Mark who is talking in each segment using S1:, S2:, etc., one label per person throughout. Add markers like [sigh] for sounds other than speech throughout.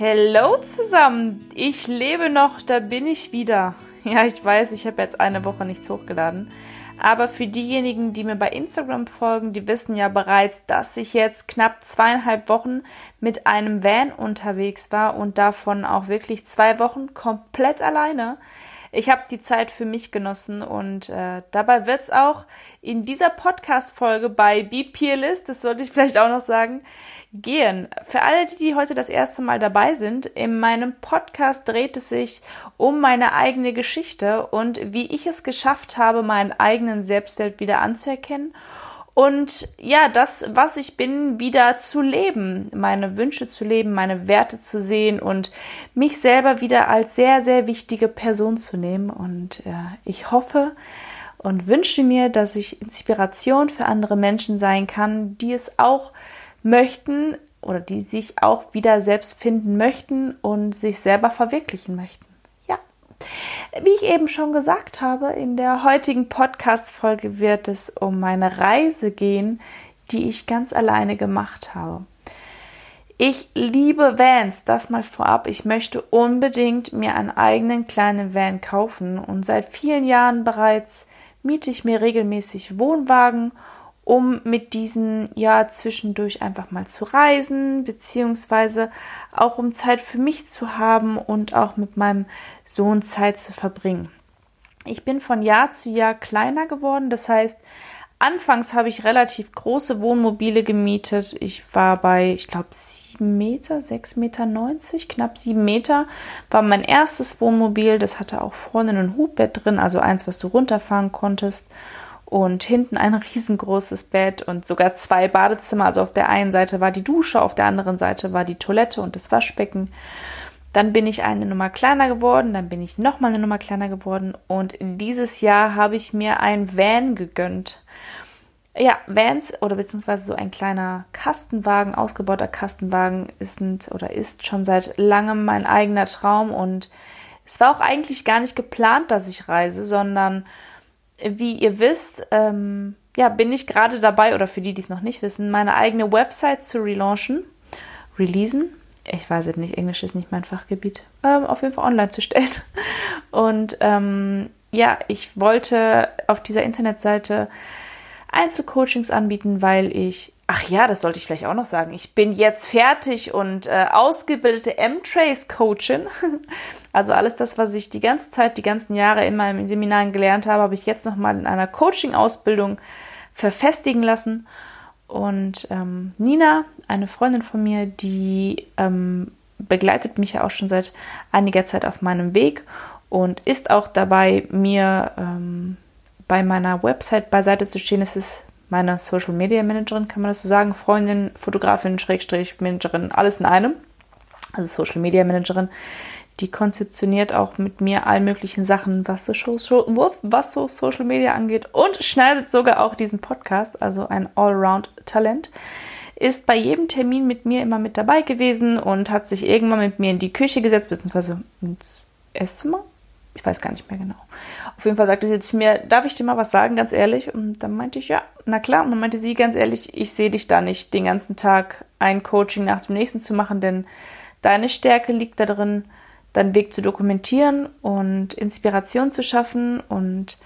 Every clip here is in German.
S1: Hello zusammen, ich lebe noch, da bin ich wieder. Ja, ich weiß, ich habe jetzt eine Woche nichts hochgeladen. Aber für diejenigen, die mir bei Instagram folgen, die wissen ja bereits, dass ich jetzt knapp zweieinhalb Wochen mit einem Van unterwegs war und davon auch wirklich zwei Wochen komplett alleine ich habe die Zeit für mich genossen und äh, dabei wird's auch in dieser Podcast-Folge bei Be Peerless, das sollte ich vielleicht auch noch sagen, gehen. Für alle, die heute das erste Mal dabei sind, in meinem Podcast dreht es sich um meine eigene Geschichte und wie ich es geschafft habe, meinen eigenen Selbstwert wieder anzuerkennen und ja, das, was ich bin, wieder zu leben, meine Wünsche zu leben, meine Werte zu sehen und mich selber wieder als sehr, sehr wichtige Person zu nehmen. Und äh, ich hoffe und wünsche mir, dass ich Inspiration für andere Menschen sein kann, die es auch möchten oder die sich auch wieder selbst finden möchten und sich selber verwirklichen möchten. Wie ich eben schon gesagt habe, in der heutigen Podcast-Folge wird es um meine Reise gehen, die ich ganz alleine gemacht habe. Ich liebe Vans, das mal vorab. Ich möchte unbedingt mir einen eigenen kleinen Van kaufen und seit vielen Jahren bereits miete ich mir regelmäßig Wohnwagen um mit diesen ja zwischendurch einfach mal zu reisen, beziehungsweise auch um Zeit für mich zu haben und auch mit meinem Sohn Zeit zu verbringen. Ich bin von Jahr zu Jahr kleiner geworden, das heißt, Anfangs habe ich relativ große Wohnmobile gemietet. Ich war bei, ich glaube, sieben Meter, sechs Meter, knapp sieben Meter war mein erstes Wohnmobil. Das hatte auch vorne ein Hubbett drin, also eins, was du runterfahren konntest und hinten ein riesengroßes Bett und sogar zwei Badezimmer. Also auf der einen Seite war die Dusche, auf der anderen Seite war die Toilette und das Waschbecken. Dann bin ich eine Nummer kleiner geworden, dann bin ich nochmal eine Nummer kleiner geworden und dieses Jahr habe ich mir ein Van gegönnt. Ja, Vans oder beziehungsweise so ein kleiner Kastenwagen, ausgebauter Kastenwagen ist oder ist schon seit langem mein eigener Traum und es war auch eigentlich gar nicht geplant, dass ich reise, sondern wie ihr wisst, ähm, ja, bin ich gerade dabei, oder für die, die es noch nicht wissen, meine eigene Website zu relaunchen, releasen. Ich weiß es nicht, Englisch ist nicht mein Fachgebiet. Ähm, auf jeden Fall online zu stellen. [laughs] Und ähm, ja, ich wollte auf dieser Internetseite Einzelcoachings anbieten, weil ich Ach ja, das sollte ich vielleicht auch noch sagen. Ich bin jetzt fertig und äh, ausgebildete M-Trace-Coachin. [laughs] Also alles das, was ich die ganze Zeit, die ganzen Jahre in meinem Seminaren gelernt habe, habe ich jetzt nochmal in einer Coaching-Ausbildung verfestigen lassen. Und ähm, Nina, eine Freundin von mir, die ähm, begleitet mich ja auch schon seit einiger Zeit auf meinem Weg und ist auch dabei, mir ähm, bei meiner Website beiseite zu stehen. Es ist meine Social Media Managerin, kann man das so sagen, Freundin, Fotografin, Schrägstrich, Managerin, alles in einem. Also Social Media Managerin, die konzeptioniert auch mit mir all möglichen Sachen, was so, was so Social Media angeht und schneidet sogar auch diesen Podcast, also ein Allround-Talent. Ist bei jedem Termin mit mir immer mit dabei gewesen und hat sich irgendwann mit mir in die Küche gesetzt, beziehungsweise ins Esszimmer. Ich weiß gar nicht mehr genau. Auf jeden Fall sagte sie zu mir, darf ich dir mal was sagen, ganz ehrlich? Und dann meinte ich, ja, na klar. Und dann meinte sie, ganz ehrlich, ich sehe dich da nicht, den ganzen Tag ein Coaching nach dem nächsten zu machen, denn deine Stärke liegt da drin, deinen Weg zu dokumentieren und Inspiration zu schaffen. Und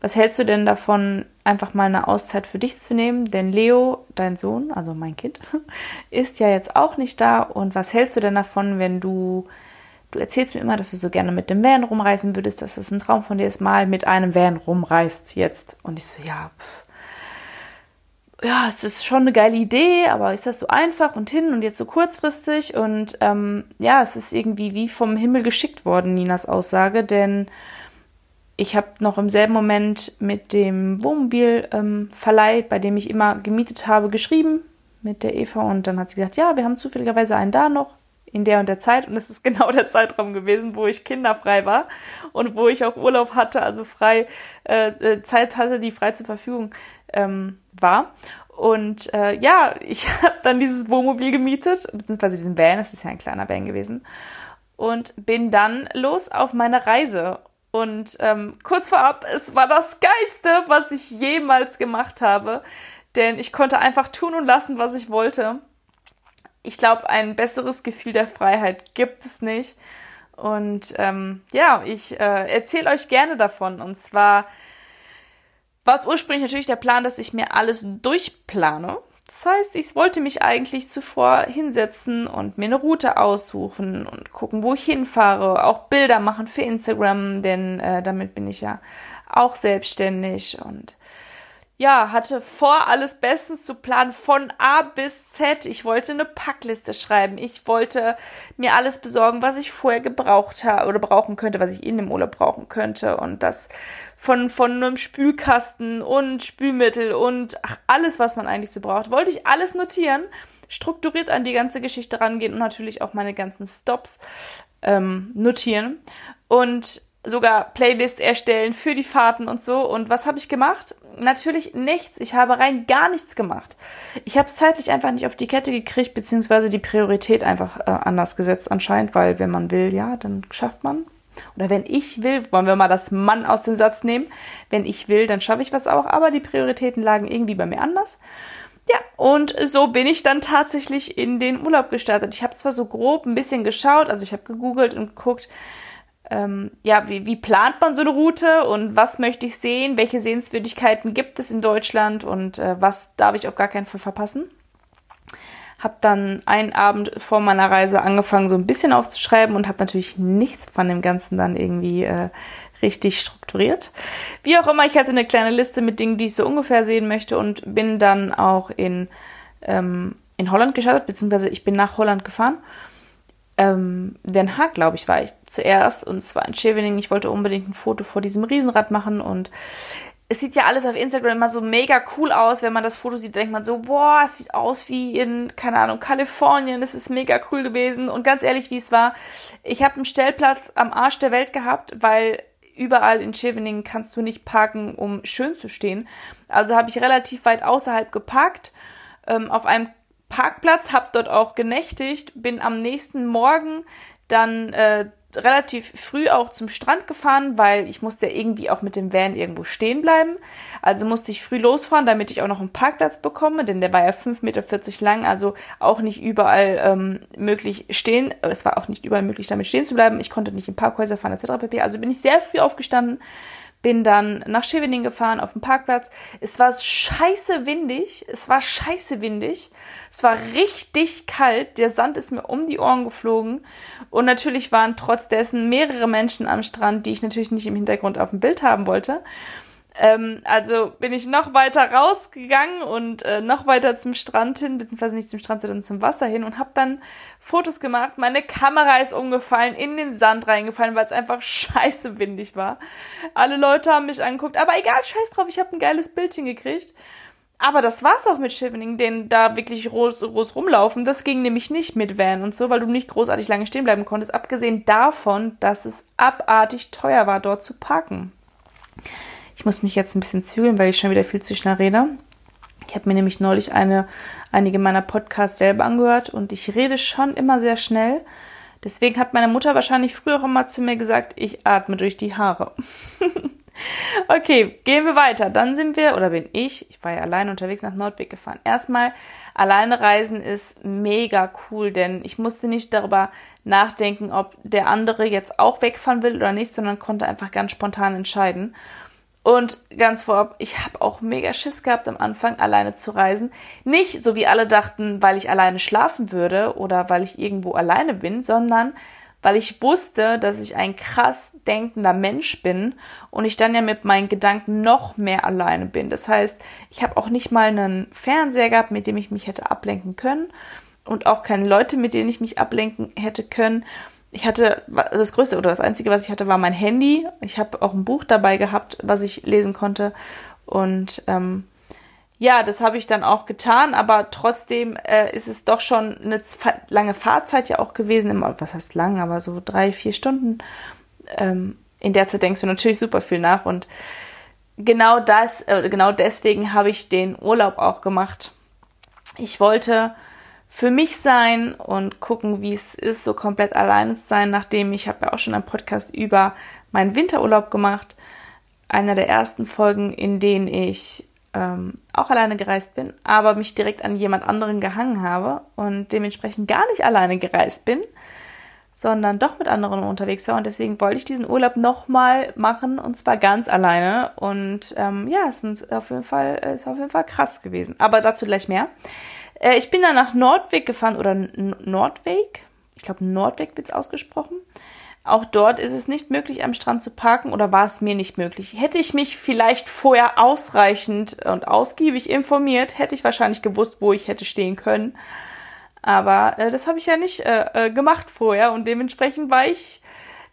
S1: was hältst du denn davon, einfach mal eine Auszeit für dich zu nehmen? Denn Leo, dein Sohn, also mein Kind, [laughs] ist ja jetzt auch nicht da. Und was hältst du denn davon, wenn du du erzählst mir immer, dass du so gerne mit dem Van rumreisen würdest, dass das ein Traum von dir ist, mal mit einem Van rumreist jetzt. Und ich so, ja, pff. ja, es ist schon eine geile Idee, aber ist das so einfach und hin und jetzt so kurzfristig? Und ähm, ja, es ist irgendwie wie vom Himmel geschickt worden, Ninas Aussage, denn ich habe noch im selben Moment mit dem Wohnmobilverleih, ähm, bei dem ich immer gemietet habe, geschrieben mit der Eva und dann hat sie gesagt, ja, wir haben zufälligerweise einen da noch in der und der Zeit und es ist [laughs] genau der Zeitraum gewesen, wo ich kinderfrei war und wo ich auch Urlaub hatte, also frei äh, äh Zeit hatte, die frei zur Verfügung ähm, war. Und äh, ja, [laughs] ich habe dann dieses Wohnmobil gemietet, beziehungsweise diesen Van, es ist ja ein kleiner Van gewesen, und bin dann los auf meine Reise. Und ähm, kurz vorab, es war das Geilste, was ich jemals gemacht habe, denn ich konnte einfach tun und lassen, was ich wollte ich glaube, ein besseres Gefühl der Freiheit gibt es nicht. Und ähm, ja, ich äh, erzähle euch gerne davon. Und zwar war es ursprünglich natürlich der Plan, dass ich mir alles durchplane. Das heißt, ich wollte mich eigentlich zuvor hinsetzen und mir eine Route aussuchen und gucken, wo ich hinfahre, auch Bilder machen für Instagram, denn äh, damit bin ich ja auch selbstständig und ja, hatte vor, alles bestens zu planen, von A bis Z. Ich wollte eine Packliste schreiben. Ich wollte mir alles besorgen, was ich vorher gebraucht habe oder brauchen könnte, was ich in dem Urlaub brauchen könnte. Und das von, von einem Spülkasten und Spülmittel und ach, alles, was man eigentlich so braucht, wollte ich alles notieren, strukturiert an die ganze Geschichte rangehen und natürlich auch meine ganzen Stops ähm, notieren. Und sogar Playlist erstellen für die Fahrten und so. Und was habe ich gemacht? Natürlich nichts. Ich habe rein gar nichts gemacht. Ich habe es zeitlich einfach nicht auf die Kette gekriegt, beziehungsweise die Priorität einfach äh, anders gesetzt anscheinend, weil wenn man will, ja, dann schafft man. Oder wenn ich will, wollen wir mal das Mann aus dem Satz nehmen, wenn ich will, dann schaffe ich was auch, aber die Prioritäten lagen irgendwie bei mir anders. Ja, und so bin ich dann tatsächlich in den Urlaub gestartet. Ich habe zwar so grob ein bisschen geschaut, also ich habe gegoogelt und geguckt, ähm, ja, wie, wie plant man so eine Route und was möchte ich sehen, welche Sehenswürdigkeiten gibt es in Deutschland und äh, was darf ich auf gar keinen Fall verpassen. Hab dann einen Abend vor meiner Reise angefangen, so ein bisschen aufzuschreiben und habe natürlich nichts von dem Ganzen dann irgendwie äh, richtig strukturiert. Wie auch immer, ich hatte eine kleine Liste mit Dingen, die ich so ungefähr sehen möchte und bin dann auch in, ähm, in Holland gestartet, beziehungsweise ich bin nach Holland gefahren ähm, Den Haag, glaube ich, war ich zuerst und zwar in Scheveningen. Ich wollte unbedingt ein Foto vor diesem Riesenrad machen und es sieht ja alles auf Instagram immer so mega cool aus. Wenn man das Foto sieht, denkt man so, boah, es sieht aus wie in, keine Ahnung, Kalifornien. Es ist mega cool gewesen. Und ganz ehrlich, wie es war, ich habe einen Stellplatz am Arsch der Welt gehabt, weil überall in Scheveningen kannst du nicht parken, um schön zu stehen. Also habe ich relativ weit außerhalb geparkt, ähm, auf einem Parkplatz, habe dort auch genächtigt, bin am nächsten Morgen dann äh, relativ früh auch zum Strand gefahren, weil ich musste ja irgendwie auch mit dem Van irgendwo stehen bleiben. Also musste ich früh losfahren, damit ich auch noch einen Parkplatz bekomme, denn der war ja 5,40 Meter lang, also auch nicht überall ähm, möglich stehen. Es war auch nicht überall möglich, damit stehen zu bleiben. Ich konnte nicht in Parkhäuser fahren etc. pp. Also bin ich sehr früh aufgestanden, bin dann nach Scheveningen gefahren auf dem Parkplatz. Es war scheiße windig. Es war scheiße windig. Es war richtig kalt. Der Sand ist mir um die Ohren geflogen. Und natürlich waren trotz dessen mehrere Menschen am Strand, die ich natürlich nicht im Hintergrund auf dem Bild haben wollte. Ähm, also bin ich noch weiter rausgegangen und äh, noch weiter zum Strand hin, beziehungsweise nicht zum Strand, sondern zum Wasser hin und habe dann Fotos gemacht. Meine Kamera ist umgefallen, in den Sand reingefallen, weil es einfach [laughs] scheiße windig war. Alle Leute haben mich angeguckt, aber egal, scheiß drauf, ich habe ein geiles Bild hingekriegt. Aber das war's auch mit Chevening, denn da wirklich groß, groß rumlaufen, das ging nämlich nicht mit Van und so, weil du nicht großartig lange stehen bleiben konntest, abgesehen davon, dass es abartig teuer war, dort zu parken. Ich muss mich jetzt ein bisschen zügeln, weil ich schon wieder viel zu schnell rede. Ich habe mir nämlich neulich eine, einige meiner Podcasts selber angehört und ich rede schon immer sehr schnell. Deswegen hat meine Mutter wahrscheinlich früher immer zu mir gesagt, ich atme durch die Haare. [laughs] okay, gehen wir weiter. Dann sind wir, oder bin ich, ich war ja alleine unterwegs nach Nordweg gefahren. Erstmal, alleine reisen ist mega cool, denn ich musste nicht darüber nachdenken, ob der andere jetzt auch wegfahren will oder nicht, sondern konnte einfach ganz spontan entscheiden. Und ganz vorab, ich habe auch mega Schiss gehabt am Anfang, alleine zu reisen. Nicht so wie alle dachten, weil ich alleine schlafen würde oder weil ich irgendwo alleine bin, sondern weil ich wusste, dass ich ein krass denkender Mensch bin und ich dann ja mit meinen Gedanken noch mehr alleine bin. Das heißt, ich habe auch nicht mal einen Fernseher gehabt, mit dem ich mich hätte ablenken können und auch keine Leute, mit denen ich mich ablenken hätte können ich hatte das größte oder das einzige, was ich hatte, war mein Handy. Ich habe auch ein Buch dabei gehabt, was ich lesen konnte. Und ähm, ja, das habe ich dann auch getan, aber trotzdem äh, ist es doch schon eine lange Fahrzeit ja auch gewesen. Immer, was heißt lang, aber so drei, vier Stunden. Ähm, in der Zeit denkst du natürlich super viel nach und genau das, äh, genau deswegen habe ich den Urlaub auch gemacht. Ich wollte für mich sein und gucken, wie es ist, so komplett alleine zu sein, nachdem ich habe ja auch schon einen Podcast über meinen Winterurlaub gemacht. Einer der ersten Folgen, in denen ich ähm, auch alleine gereist bin, aber mich direkt an jemand anderen gehangen habe und dementsprechend gar nicht alleine gereist bin, sondern doch mit anderen unterwegs war. Und deswegen wollte ich diesen Urlaub nochmal machen und zwar ganz alleine. Und ähm, ja, es ist auf jeden Fall, ist auf jeden Fall krass gewesen. Aber dazu gleich mehr. Äh, ich bin dann nach Nordweg gefahren oder Nordweg. Ich glaube, Nordweg wird es ausgesprochen. Auch dort ist es nicht möglich, am Strand zu parken oder war es mir nicht möglich. Hätte ich mich vielleicht vorher ausreichend und ausgiebig informiert, hätte ich wahrscheinlich gewusst, wo ich hätte stehen können. Aber äh, das habe ich ja nicht äh, äh, gemacht vorher und dementsprechend war ich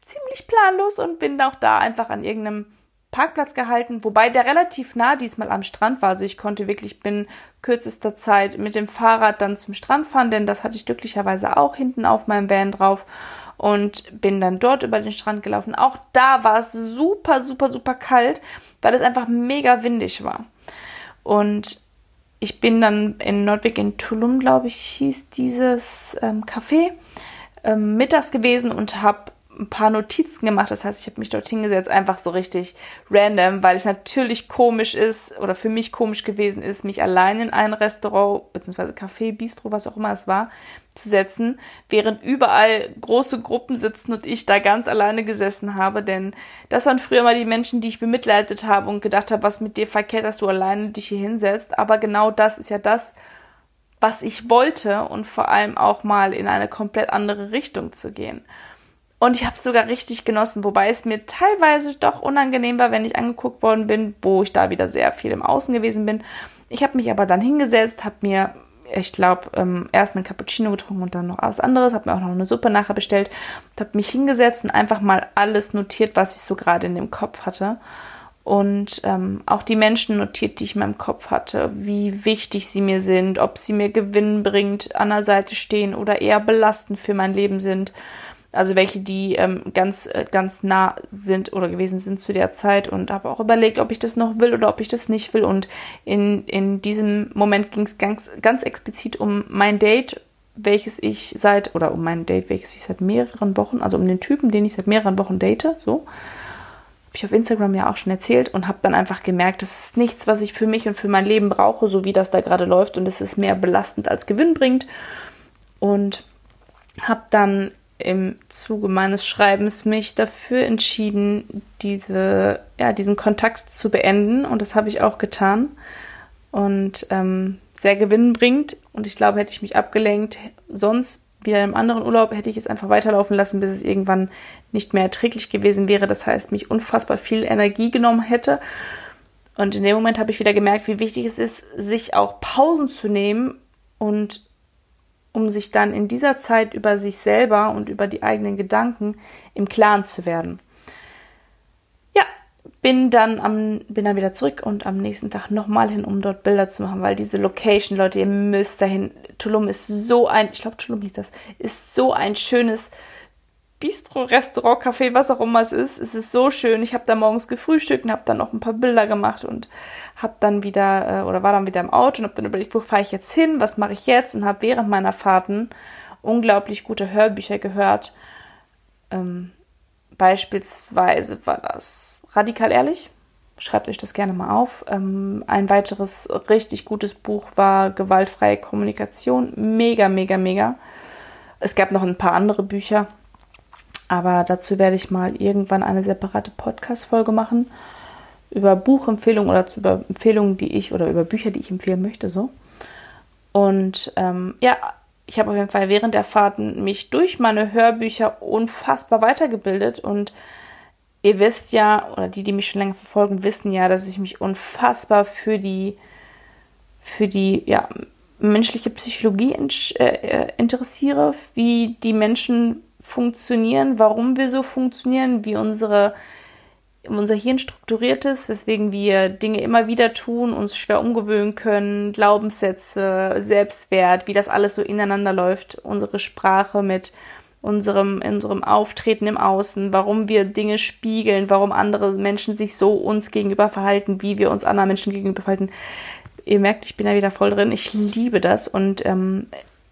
S1: ziemlich planlos und bin auch da einfach an irgendeinem Parkplatz gehalten, wobei der relativ nah diesmal am Strand war. Also ich konnte wirklich binnen kürzester Zeit mit dem Fahrrad dann zum Strand fahren, denn das hatte ich glücklicherweise auch hinten auf meinem Van drauf und bin dann dort über den Strand gelaufen. Auch da war es super, super, super kalt, weil es einfach mega windig war. Und ich bin dann in Nordweg in Tulum, glaube ich, hieß dieses ähm, Café, ähm, mittags gewesen und habe ein paar Notizen gemacht. Das heißt, ich habe mich dort hingesetzt, einfach so richtig random, weil es natürlich komisch ist oder für mich komisch gewesen ist, mich allein in ein Restaurant bzw. Café, Bistro, was auch immer es war, zu setzen, während überall große Gruppen sitzen und ich da ganz alleine gesessen habe. Denn das waren früher mal die Menschen, die ich bemitleidet habe und gedacht habe, was mit dir verkehrt, dass du alleine dich hier hinsetzt. Aber genau das ist ja das, was ich wollte und vor allem auch mal in eine komplett andere Richtung zu gehen. Und ich habe es sogar richtig genossen, wobei es mir teilweise doch unangenehm war, wenn ich angeguckt worden bin, wo ich da wieder sehr viel im Außen gewesen bin. Ich habe mich aber dann hingesetzt, habe mir, ich glaube, ähm, erst einen Cappuccino getrunken und dann noch was anderes, habe mir auch noch eine Suppe nachher bestellt, habe mich hingesetzt und einfach mal alles notiert, was ich so gerade in dem Kopf hatte. Und ähm, auch die Menschen notiert, die ich in meinem Kopf hatte, wie wichtig sie mir sind, ob sie mir Gewinn bringt, an der Seite stehen oder eher belastend für mein Leben sind also welche, die ähm, ganz, äh, ganz nah sind oder gewesen sind zu der Zeit und habe auch überlegt, ob ich das noch will oder ob ich das nicht will. Und in, in diesem Moment ging es ganz, ganz explizit um mein Date, welches ich seit, oder um mein Date, welches ich seit mehreren Wochen, also um den Typen, den ich seit mehreren Wochen date, so. Habe ich auf Instagram ja auch schon erzählt und habe dann einfach gemerkt, das ist nichts, was ich für mich und für mein Leben brauche, so wie das da gerade läuft und es ist mehr belastend als Gewinn bringt. Und habe dann im Zuge meines Schreibens mich dafür entschieden, diese, ja, diesen Kontakt zu beenden. Und das habe ich auch getan. Und ähm, sehr gewinnbringend. Und ich glaube, hätte ich mich abgelenkt, sonst wieder in einem anderen Urlaub, hätte ich es einfach weiterlaufen lassen, bis es irgendwann nicht mehr erträglich gewesen wäre. Das heißt, mich unfassbar viel Energie genommen hätte. Und in dem Moment habe ich wieder gemerkt, wie wichtig es ist, sich auch Pausen zu nehmen und um sich dann in dieser Zeit über sich selber und über die eigenen Gedanken im Klaren zu werden. Ja, bin dann am, bin dann wieder zurück und am nächsten Tag nochmal hin, um dort Bilder zu machen, weil diese Location, Leute, ihr müsst dahin. Tulum ist so ein, ich glaube Tulum hieß das, ist so ein schönes Bistro, Restaurant, Café, was auch immer es ist. Es ist so schön. Ich habe da morgens gefrühstückt und habe dann noch ein paar Bilder gemacht und habe dann wieder äh, oder war dann wieder im Auto und habe dann überlegt, wo fahre ich jetzt hin, was mache ich jetzt und habe während meiner Fahrten unglaublich gute Hörbücher gehört. Ähm, beispielsweise war das Radikal Ehrlich. Schreibt euch das gerne mal auf. Ähm, ein weiteres richtig gutes Buch war Gewaltfreie Kommunikation. Mega, mega, mega. Es gab noch ein paar andere Bücher aber dazu werde ich mal irgendwann eine separate Podcast-Folge machen über Buchempfehlungen oder über Empfehlungen, die ich oder über Bücher, die ich empfehlen möchte, so. Und ähm, ja, ich habe auf jeden Fall während der Fahrten mich durch meine Hörbücher unfassbar weitergebildet und ihr wisst ja, oder die, die mich schon länger verfolgen, wissen ja, dass ich mich unfassbar für die, für die, ja, menschliche Psychologie äh, äh, interessiere, wie die Menschen funktionieren, warum wir so funktionieren, wie unsere unser Hirn strukturiert ist, weswegen wir Dinge immer wieder tun, uns schwer umgewöhnen können, Glaubenssätze, Selbstwert, wie das alles so ineinander läuft, unsere Sprache mit unserem, unserem Auftreten im Außen, warum wir Dinge spiegeln, warum andere Menschen sich so uns gegenüber verhalten, wie wir uns anderen Menschen gegenüber verhalten. Ihr merkt, ich bin da wieder voll drin. Ich liebe das und ähm,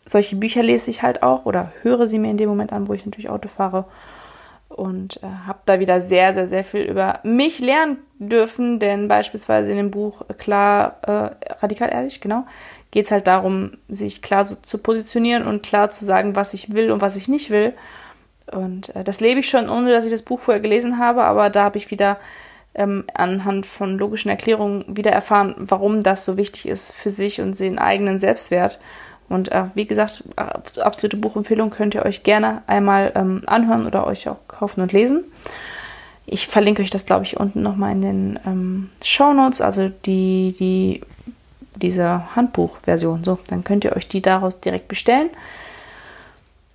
S1: solche Bücher lese ich halt auch oder höre sie mir in dem Moment an, wo ich natürlich Auto fahre. Und äh, habe da wieder sehr, sehr, sehr viel über mich lernen dürfen, denn beispielsweise in dem Buch klar, äh, radikal ehrlich, genau, geht es halt darum, sich klar so zu positionieren und klar zu sagen, was ich will und was ich nicht will. Und äh, das lebe ich schon, ohne dass ich das Buch vorher gelesen habe, aber da habe ich wieder ähm, anhand von logischen Erklärungen wieder erfahren, warum das so wichtig ist für sich und den eigenen Selbstwert. Und äh, wie gesagt, absolute Buchempfehlung könnt ihr euch gerne einmal ähm, anhören oder euch auch kaufen und lesen. Ich verlinke euch das, glaube ich, unten nochmal in den ähm, Show Notes, also die, die, diese Handbuchversion. So, dann könnt ihr euch die daraus direkt bestellen.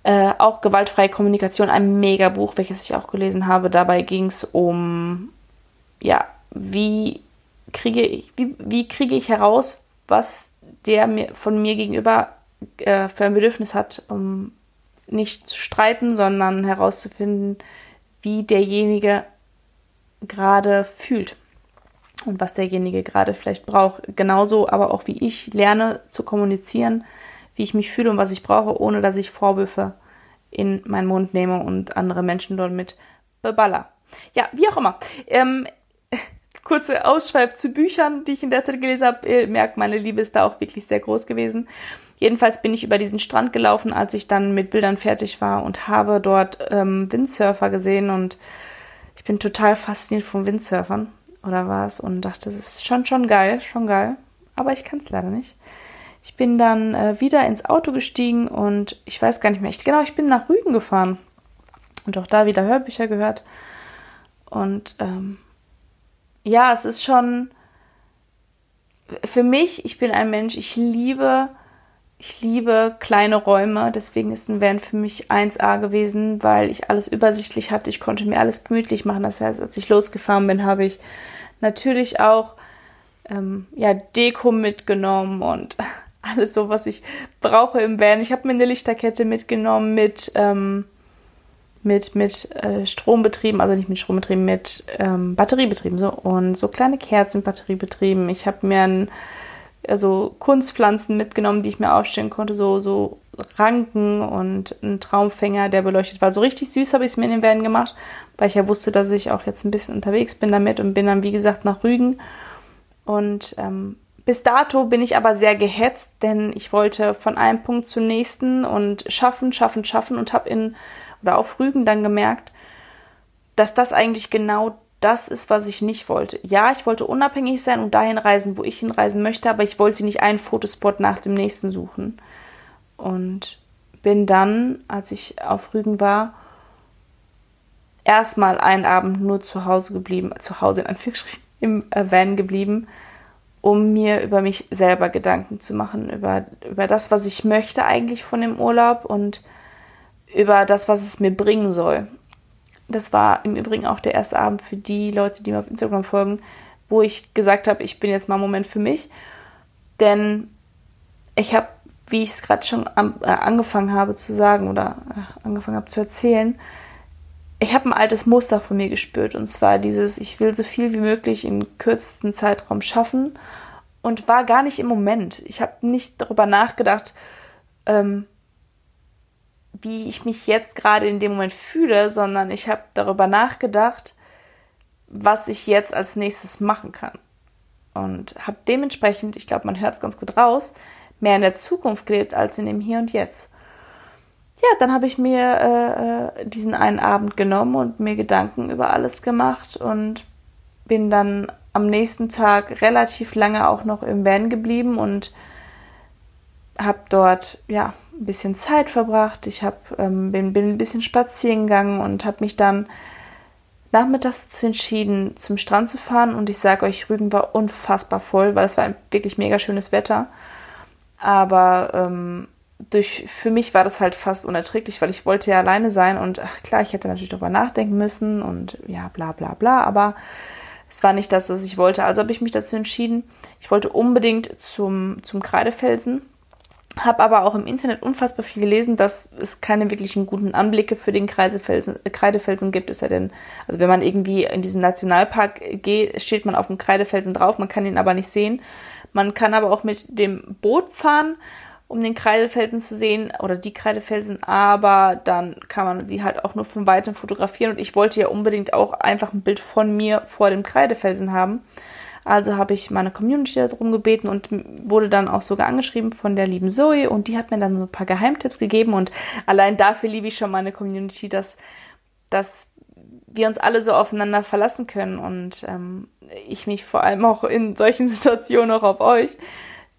S1: Äh, auch gewaltfreie Kommunikation, ein Megabuch, welches ich auch gelesen habe. Dabei ging es um, ja, wie kriege ich, wie, wie kriege ich heraus, was der mir von mir gegenüber äh, für ein Bedürfnis hat, um nicht zu streiten, sondern herauszufinden, wie derjenige gerade fühlt und was derjenige gerade vielleicht braucht. Genauso aber auch wie ich lerne zu kommunizieren, wie ich mich fühle und was ich brauche, ohne dass ich Vorwürfe in meinen Mund nehme und andere Menschen dort mit beballer. Ja, wie auch immer. Ähm, [laughs] kurze Ausschweif zu Büchern, die ich in der Zeit gelesen habe. Ihr merkt, meine Liebe ist da auch wirklich sehr groß gewesen. Jedenfalls bin ich über diesen Strand gelaufen, als ich dann mit Bildern fertig war und habe dort ähm, Windsurfer gesehen und ich bin total fasziniert von Windsurfern oder war es und dachte, das ist schon schon geil, schon geil, aber ich kann es leider nicht. Ich bin dann äh, wieder ins Auto gestiegen und ich weiß gar nicht mehr, ich, genau, ich bin nach Rügen gefahren und auch da wieder Hörbücher gehört. Und ähm, ja, es ist schon für mich, ich bin ein Mensch, ich liebe ich liebe kleine Räume, deswegen ist ein Van für mich 1A gewesen, weil ich alles übersichtlich hatte. Ich konnte mir alles gemütlich machen. Das heißt, als ich losgefahren bin, habe ich natürlich auch ähm, ja, Deko mitgenommen und [laughs] alles so, was ich brauche im Van. Ich habe mir eine Lichterkette mitgenommen mit, ähm, mit, mit äh, Strombetrieben, also nicht mit Strombetrieben, mit ähm, Batteriebetrieben so und so kleine Kerzen batteriebetrieben. Ich habe mir ein also Kunstpflanzen mitgenommen, die ich mir aufstellen konnte, so, so Ranken und ein Traumfänger, der beleuchtet war. So richtig süß habe ich es mir in den Van gemacht, weil ich ja wusste, dass ich auch jetzt ein bisschen unterwegs bin damit und bin dann, wie gesagt, nach Rügen. Und ähm, bis dato bin ich aber sehr gehetzt, denn ich wollte von einem Punkt zum nächsten und schaffen, schaffen, schaffen und habe in oder auf Rügen dann gemerkt, dass das eigentlich genau das ist, was ich nicht wollte. Ja, ich wollte unabhängig sein und dahin reisen, wo ich hinreisen möchte, aber ich wollte nicht einen Fotospot nach dem nächsten suchen. Und bin dann, als ich auf Rügen war, erstmal einen Abend nur zu Hause geblieben, zu Hause in Anführungsstrichen, [laughs] im äh, Van geblieben, um mir über mich selber Gedanken zu machen, über, über das, was ich möchte eigentlich von dem Urlaub und über das, was es mir bringen soll. Das war im Übrigen auch der erste Abend für die Leute, die mir auf Instagram folgen, wo ich gesagt habe, ich bin jetzt mal einen Moment für mich. Denn ich habe, wie ich es gerade schon am, äh, angefangen habe zu sagen oder äh, angefangen habe zu erzählen, ich habe ein altes Muster von mir gespürt. Und zwar dieses, ich will so viel wie möglich in kürzesten Zeitraum schaffen und war gar nicht im Moment. Ich habe nicht darüber nachgedacht, ähm, wie ich mich jetzt gerade in dem Moment fühle, sondern ich habe darüber nachgedacht, was ich jetzt als nächstes machen kann. Und habe dementsprechend, ich glaube, man hört es ganz gut raus, mehr in der Zukunft gelebt als in dem Hier und Jetzt. Ja, dann habe ich mir äh, äh diesen einen Abend genommen und mir Gedanken über alles gemacht und bin dann am nächsten Tag relativ lange auch noch im Van geblieben und habe dort ja ein bisschen Zeit verbracht. Ich hab, ähm, bin, bin ein bisschen spazieren gegangen und habe mich dann nachmittags dazu entschieden, zum Strand zu fahren. Und ich sage euch, Rügen war unfassbar voll, weil es war wirklich mega schönes Wetter. Aber ähm, durch, für mich war das halt fast unerträglich, weil ich wollte ja alleine sein und ach, klar, ich hätte natürlich darüber nachdenken müssen und ja, bla bla bla, aber es war nicht das, was ich wollte. Also habe ich mich dazu entschieden, ich wollte unbedingt zum, zum Kreidefelsen habe aber auch im Internet unfassbar viel gelesen, dass es keine wirklichen guten Anblicke für den Kreidefelsen, gibt. Ist ja denn, also wenn man irgendwie in diesen Nationalpark geht, steht man auf dem Kreidefelsen drauf, man kann ihn aber nicht sehen. Man kann aber auch mit dem Boot fahren um den Kreidefelsen zu sehen oder die Kreidefelsen, aber dann kann man sie halt auch nur von weitem fotografieren und ich wollte ja unbedingt auch einfach ein Bild von mir vor dem Kreidefelsen haben. Also habe ich meine Community darum gebeten und wurde dann auch sogar angeschrieben von der lieben Zoe und die hat mir dann so ein paar Geheimtipps gegeben und allein dafür liebe ich schon meine Community, dass, dass wir uns alle so aufeinander verlassen können und ähm, ich mich vor allem auch in solchen [laughs] Situationen auch auf euch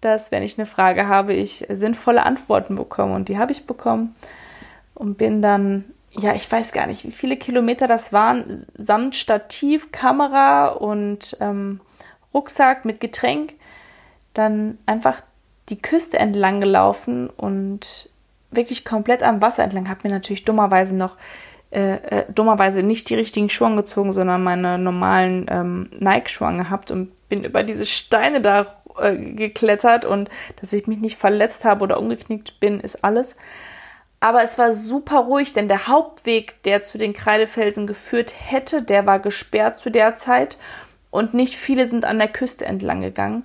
S1: dass, wenn ich eine Frage habe, ich sinnvolle Antworten bekomme. Und die habe ich bekommen und bin dann, ja, ich weiß gar nicht, wie viele Kilometer das waren, samt Stativ, Kamera und ähm, Rucksack mit Getränk, dann einfach die Küste entlang gelaufen und wirklich komplett am Wasser entlang. Habe mir natürlich dummerweise noch äh, äh, dummerweise nicht die richtigen Schuhe angezogen, sondern meine normalen ähm, Nike-Schuhe gehabt und bin über diese Steine da äh, geklettert und dass ich mich nicht verletzt habe oder umgeknickt bin, ist alles. Aber es war super ruhig, denn der Hauptweg, der zu den Kreidefelsen geführt hätte, der war gesperrt zu der Zeit und nicht viele sind an der Küste entlang gegangen.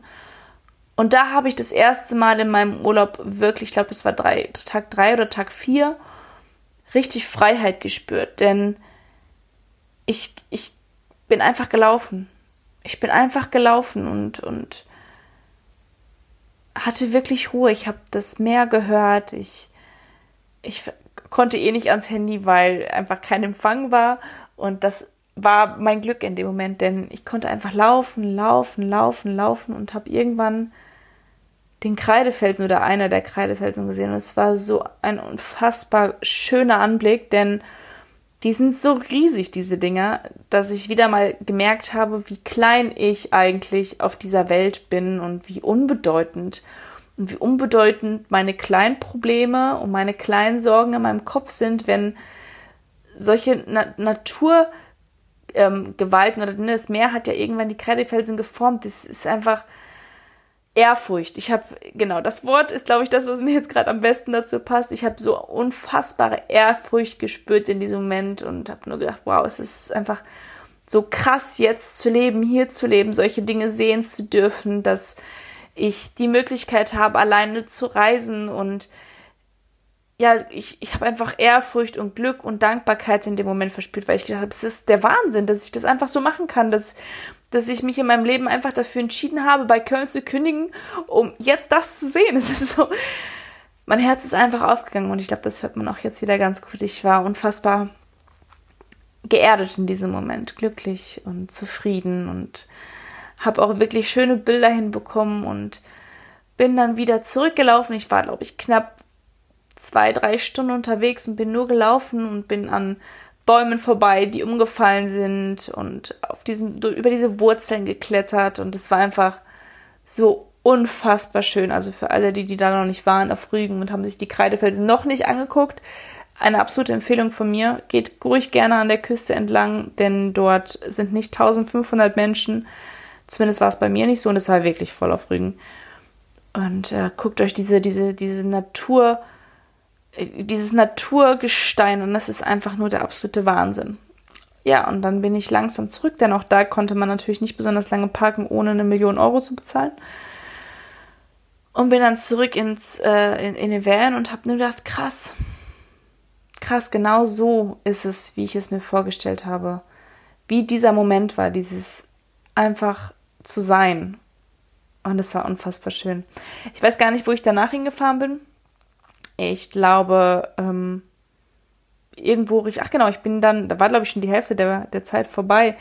S1: Und da habe ich das erste Mal in meinem Urlaub wirklich, ich glaube, es war drei, Tag drei oder Tag vier, richtig Freiheit gespürt, denn ich, ich bin einfach gelaufen. Ich bin einfach gelaufen und, und hatte wirklich Ruhe. Ich habe das Meer gehört. Ich, ich konnte eh nicht ans Handy, weil einfach kein Empfang war. Und das war mein Glück in dem Moment, denn ich konnte einfach laufen, laufen, laufen, laufen und habe irgendwann den Kreidefelsen oder einer der Kreidefelsen gesehen. Und es war so ein unfassbar schöner Anblick, denn die sind so riesig, diese Dinger, dass ich wieder mal gemerkt habe, wie klein ich eigentlich auf dieser Welt bin und wie unbedeutend und wie unbedeutend meine kleinen Probleme und meine kleinen Sorgen in meinem Kopf sind, wenn solche Na Naturgewalten ähm, oder das Meer hat ja irgendwann die Kreidefelsen geformt. Das ist einfach Ehrfurcht. Ich habe, genau, das Wort ist, glaube ich, das, was mir jetzt gerade am besten dazu passt. Ich habe so unfassbare Ehrfurcht gespürt in diesem Moment und habe nur gedacht, wow, es ist einfach so krass jetzt zu leben, hier zu leben, solche Dinge sehen zu dürfen, dass ich die Möglichkeit habe, alleine zu reisen und ja, ich, ich habe einfach Ehrfurcht und Glück und Dankbarkeit in dem Moment verspürt, weil ich gedacht habe, es ist der Wahnsinn, dass ich das einfach so machen kann, dass dass ich mich in meinem Leben einfach dafür entschieden habe, bei Köln zu kündigen, um jetzt das zu sehen. [laughs] Es ist so, mein Herz ist einfach aufgegangen und ich glaube, das hört man auch jetzt wieder ganz gut. Ich war unfassbar geerdet in diesem Moment, glücklich und zufrieden und habe auch wirklich schöne Bilder hinbekommen und bin dann wieder zurückgelaufen. Ich war, glaube ich, knapp zwei, drei Stunden unterwegs und bin nur gelaufen und bin an Bäumen vorbei, die umgefallen sind und auf diesen, über diese Wurzeln geklettert und es war einfach so unfassbar schön. Also für alle, die, die da noch nicht waren auf Rügen und haben sich die Kreidefelsen noch nicht angeguckt, eine absolute Empfehlung von mir. Geht ruhig gerne an der Küste entlang, denn dort sind nicht 1500 Menschen. Zumindest war es bei mir nicht so und es war wirklich voll auf Rügen. Und äh, guckt euch diese, diese, diese Natur dieses Naturgestein und das ist einfach nur der absolute Wahnsinn. Ja, und dann bin ich langsam zurück, denn auch da konnte man natürlich nicht besonders lange parken, ohne eine Million Euro zu bezahlen. Und bin dann zurück ins, äh, in, in den Van und habe nur gedacht, krass, krass, genau so ist es, wie ich es mir vorgestellt habe. Wie dieser Moment war, dieses einfach zu sein. Und es war unfassbar schön. Ich weiß gar nicht, wo ich danach hingefahren bin ich glaube, ähm, irgendwo, ach genau, ich bin dann, da war glaube ich schon die Hälfte der, der Zeit vorbei.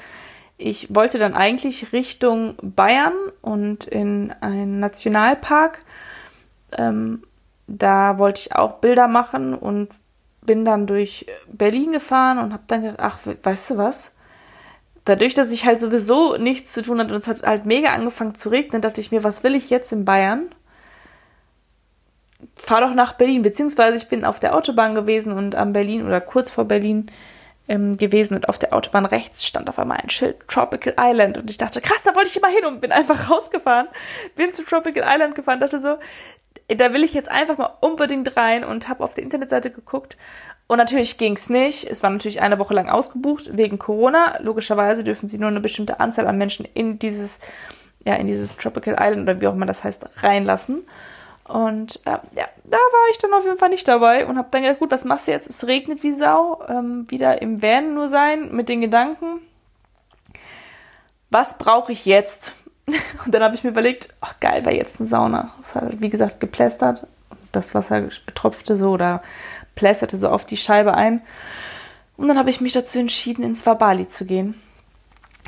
S1: Ich wollte dann eigentlich Richtung Bayern und in einen Nationalpark. Ähm, da wollte ich auch Bilder machen und bin dann durch Berlin gefahren und habe dann gedacht, ach, weißt du was? Dadurch, dass ich halt sowieso nichts zu tun hatte und es hat halt mega angefangen zu regnen, dachte ich mir, was will ich jetzt in Bayern? Fahr doch nach Berlin, beziehungsweise ich bin auf der Autobahn gewesen und am Berlin oder kurz vor Berlin ähm, gewesen und auf der Autobahn rechts stand auf einmal ein Schild Tropical Island und ich dachte, krass, da wollte ich immer hin und bin einfach [laughs] rausgefahren, bin zu Tropical Island gefahren, dachte so, da will ich jetzt einfach mal unbedingt rein und habe auf der Internetseite geguckt und natürlich ging's nicht. Es war natürlich eine Woche lang ausgebucht wegen Corona. Logischerweise dürfen sie nur eine bestimmte Anzahl an Menschen in dieses ja in dieses Tropical Island oder wie auch immer das heißt reinlassen. Und äh, ja, da war ich dann auf jeden Fall nicht dabei und habe dann gedacht, gut, was machst du jetzt? Es regnet wie Sau. Ähm, wieder im Van nur sein mit den Gedanken. Was brauche ich jetzt? [laughs] Und dann habe ich mir überlegt, ach geil, wäre jetzt eine Sauna. Es hat, wie gesagt, geplästert. Das Wasser tropfte so oder plästerte so auf die Scheibe ein. Und dann habe ich mich dazu entschieden, ins Wabali zu gehen.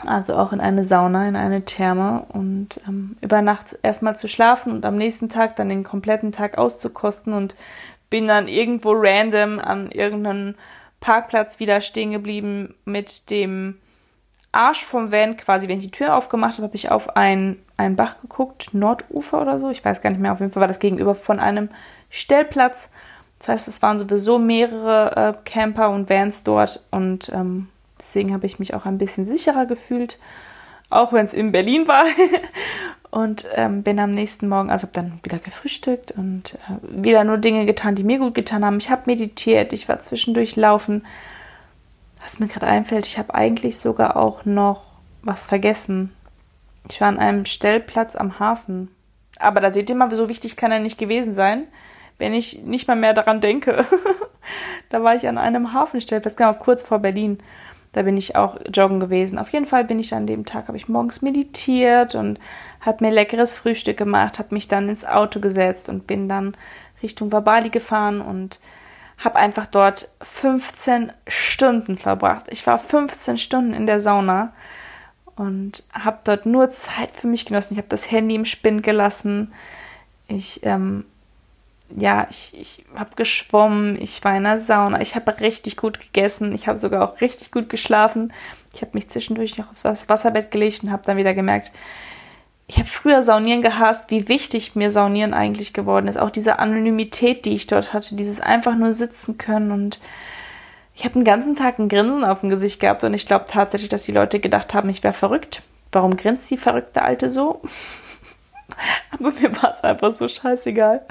S1: Also auch in eine Sauna, in eine Therme und ähm, über Nacht erstmal zu schlafen und am nächsten Tag dann den kompletten Tag auszukosten und bin dann irgendwo random an irgendeinem Parkplatz wieder stehen geblieben mit dem Arsch vom Van quasi, wenn ich die Tür aufgemacht habe, habe ich auf einen, einen Bach geguckt, Nordufer oder so, ich weiß gar nicht mehr, auf jeden Fall war das gegenüber von einem Stellplatz. Das heißt, es waren sowieso mehrere äh, Camper und Vans dort und ähm, deswegen habe ich mich auch ein bisschen sicherer gefühlt, auch wenn es in Berlin war. [laughs] und ähm, bin am nächsten Morgen, also habe dann wieder gefrühstückt und äh, wieder nur Dinge getan, die mir gut getan haben. Ich habe meditiert, ich war zwischendurch laufen was mir gerade einfällt, ich habe eigentlich sogar auch noch was vergessen. Ich war an einem Stellplatz am Hafen. Aber da seht ihr mal, so wichtig kann er nicht gewesen sein, wenn ich nicht mal mehr daran denke. [laughs] da war ich an einem Hafenstellplatz, genau kurz vor Berlin. Da bin ich auch joggen gewesen. Auf jeden Fall bin ich an dem Tag, habe ich morgens meditiert und habe mir leckeres Frühstück gemacht, habe mich dann ins Auto gesetzt und bin dann Richtung Wabali gefahren und habe einfach dort 15 Stunden verbracht. Ich war 15 Stunden in der Sauna und habe dort nur Zeit für mich genossen. Ich habe das Handy im Spind gelassen. Ich, ähm, ja, ich, ich habe geschwommen. Ich war in der Sauna. Ich habe richtig gut gegessen. Ich habe sogar auch richtig gut geschlafen. Ich habe mich zwischendurch noch aufs Wasserbett gelegt und habe dann wieder gemerkt, ich habe früher Saunieren gehasst, wie wichtig mir Saunieren eigentlich geworden ist. Auch diese Anonymität, die ich dort hatte, dieses einfach nur sitzen können und ich habe den ganzen Tag ein Grinsen auf dem Gesicht gehabt und ich glaube tatsächlich, dass die Leute gedacht haben, ich wäre verrückt. Warum grinst die verrückte Alte so? [laughs] Aber mir war es einfach so scheißegal.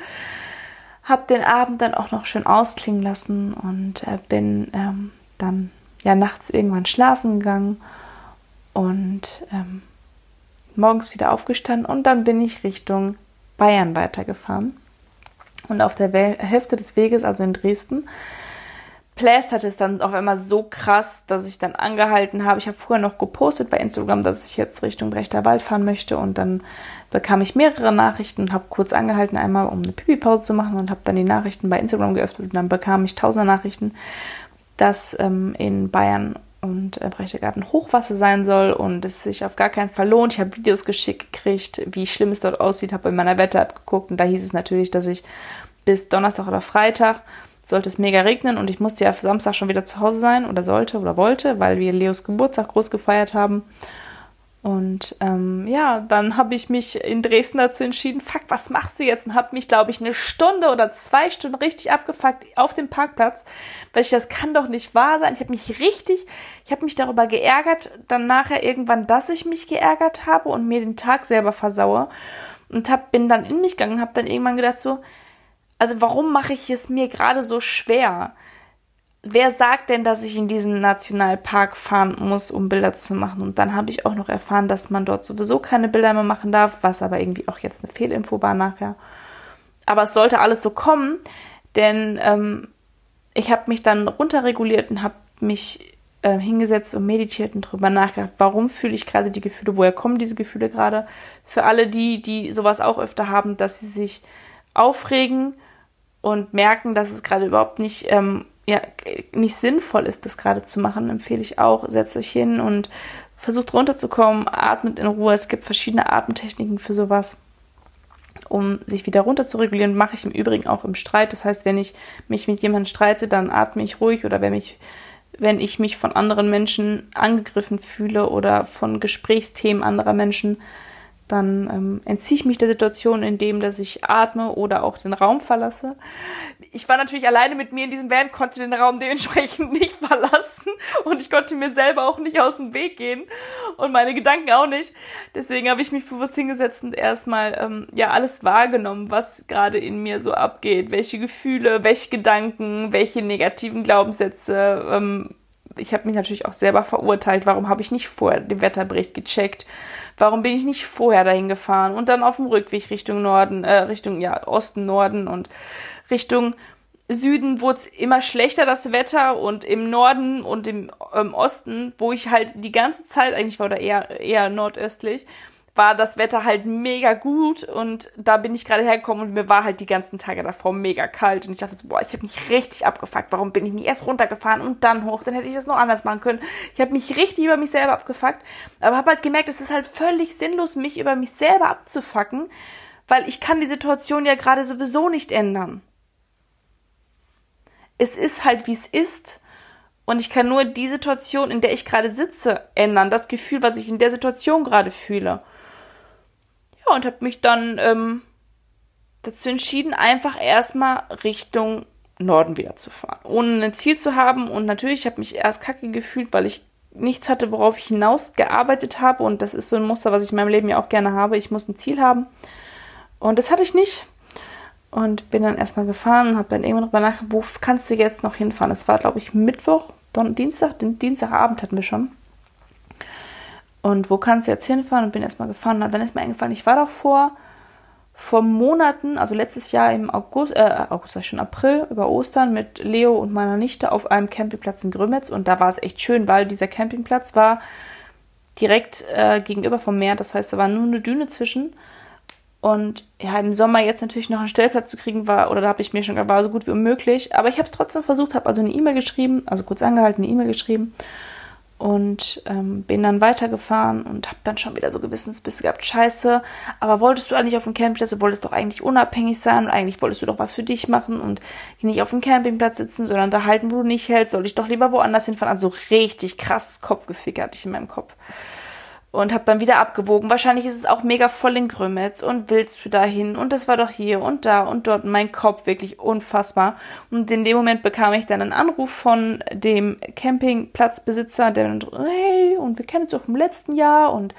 S1: Hab den Abend dann auch noch schön ausklingen lassen und äh, bin ähm, dann ja nachts irgendwann schlafen gegangen und ähm, morgens wieder aufgestanden und dann bin ich Richtung Bayern weitergefahren. Und auf der Hälfte des Weges, also in Dresden, plästert es dann auf einmal so krass, dass ich dann angehalten habe. Ich habe vorher noch gepostet bei Instagram, dass ich jetzt Richtung Brechter Wald fahren möchte und dann bekam ich mehrere Nachrichten und habe kurz angehalten, einmal um eine Pipi-Pause zu machen und habe dann die Nachrichten bei Instagram geöffnet und dann bekam ich tausende Nachrichten, dass ähm, in Bayern und äh, Berchtesgaden Hochwasser sein soll und es sich auf gar keinen Fall lohnt. Ich habe Videos geschickt gekriegt, wie schlimm es dort aussieht, habe in meiner Wetter-App geguckt und da hieß es natürlich, dass ich bis Donnerstag oder Freitag sollte es mega regnen und ich musste ja Samstag schon wieder zu Hause sein oder sollte oder wollte, weil wir Leos Geburtstag groß gefeiert haben und ähm, ja, dann habe ich mich in Dresden dazu entschieden, fuck, was machst du jetzt? Und habe mich, glaube ich, eine Stunde oder zwei Stunden richtig abgefuckt auf dem Parkplatz, weil ich das kann doch nicht wahr sein. Ich habe mich richtig, ich habe mich darüber geärgert, dann nachher irgendwann, dass ich mich geärgert habe und mir den Tag selber versaue. Und hab, bin dann in mich gegangen und habe dann irgendwann gedacht so, also warum mache ich es mir gerade so schwer? Wer sagt denn, dass ich in diesen Nationalpark fahren muss, um Bilder zu machen? Und dann habe ich auch noch erfahren, dass man dort sowieso keine Bilder mehr machen darf, was aber irgendwie auch jetzt eine Fehlinfo war nachher. Aber es sollte alles so kommen, denn ähm, ich habe mich dann runterreguliert und habe mich äh, hingesetzt und meditiert und drüber nachgedacht, warum fühle ich gerade die Gefühle, woher kommen diese Gefühle gerade? Für alle die, die sowas auch öfter haben, dass sie sich aufregen und merken, dass es gerade überhaupt nicht ähm, ja, nicht sinnvoll ist, das gerade zu machen, empfehle ich auch, setzt euch hin und versucht runterzukommen, atmet in Ruhe. Es gibt verschiedene Atemtechniken für sowas, um sich wieder runter zu regulieren. Mache ich im Übrigen auch im Streit. Das heißt, wenn ich mich mit jemandem streite, dann atme ich ruhig oder wenn mich wenn ich mich von anderen Menschen angegriffen fühle oder von Gesprächsthemen anderer Menschen, dann ähm, entziehe ich mich der Situation, indem dass ich atme oder auch den Raum verlasse. Ich war natürlich alleine mit mir in diesem Van, konnte den Raum dementsprechend [laughs] nicht verlassen und ich konnte mir selber auch nicht aus dem Weg gehen und meine Gedanken auch nicht. Deswegen habe ich mich bewusst hingesetzt und erstmal ähm, ja alles wahrgenommen, was gerade in mir so abgeht, welche Gefühle, welche Gedanken, welche negativen Glaubenssätze ähm, ich habe mich natürlich auch selber verurteilt. Warum habe ich nicht vorher den Wetterbericht gecheckt? Warum bin ich nicht vorher dahin gefahren und dann auf dem Rückweg Richtung Norden, äh, Richtung ja Osten, Norden und Richtung Süden wurde es immer schlechter, das Wetter, und im Norden und im ähm, Osten, wo ich halt die ganze Zeit eigentlich war, oder eher, eher nordöstlich, war das Wetter halt mega gut und da bin ich gerade hergekommen und mir war halt die ganzen Tage davor mega kalt und ich dachte so, boah, ich habe mich richtig abgefuckt, warum bin ich nicht erst runtergefahren und dann hoch, dann hätte ich das noch anders machen können. Ich habe mich richtig über mich selber abgefuckt, aber habe halt gemerkt, es ist halt völlig sinnlos, mich über mich selber abzufacken, weil ich kann die Situation ja gerade sowieso nicht ändern es ist halt, wie es ist. Und ich kann nur die Situation, in der ich gerade sitze, ändern. Das Gefühl, was ich in der Situation gerade fühle. Ja, und habe mich dann ähm, dazu entschieden, einfach erstmal Richtung Norden wieder zu fahren. Ohne ein Ziel zu haben. Und natürlich, ich habe mich erst kacke gefühlt, weil ich nichts hatte, worauf ich hinaus gearbeitet habe. Und das ist so ein Muster, was ich in meinem Leben ja auch gerne habe. Ich muss ein Ziel haben. Und das hatte ich nicht und bin dann erstmal gefahren und habe dann irgendwann drüber nachgedacht, wo kannst du jetzt noch hinfahren? Es war, glaube ich, Mittwoch, Don Dienstag, den Dienstagabend hatten wir schon. Und wo kannst du jetzt hinfahren? Und bin erstmal gefahren. Und dann ist mir eingefallen, ich war doch vor, vor Monaten, also letztes Jahr im August, äh, August war schon April, über Ostern mit Leo und meiner Nichte auf einem Campingplatz in Grümetz. Und da war es echt schön, weil dieser Campingplatz war direkt äh, gegenüber vom Meer. Das heißt, da war nur eine Düne zwischen. Und ja, im Sommer jetzt natürlich noch einen Stellplatz zu kriegen war, oder da habe ich mir schon gesagt, war so gut wie unmöglich. Aber ich habe es trotzdem versucht, habe also eine E-Mail geschrieben, also kurz angehalten, eine E-Mail geschrieben und ähm, bin dann weitergefahren und habe dann schon wieder so Gewissensbisse gehabt, scheiße, aber wolltest du eigentlich auf dem Campingplatz, du wolltest doch eigentlich unabhängig sein und eigentlich wolltest du doch was für dich machen und nicht auf dem Campingplatz sitzen, sondern da halten, wo du nicht hältst, soll ich doch lieber woanders hinfahren. Also richtig krass Kopfgefick hatte ich in meinem Kopf und habe dann wieder abgewogen. Wahrscheinlich ist es auch mega voll in Grümetz und willst du dahin und das war doch hier und da und dort. Mein Kopf wirklich unfassbar. Und in dem Moment bekam ich dann einen Anruf von dem Campingplatzbesitzer, der dann, hey, und wir kennen uns doch vom letzten Jahr und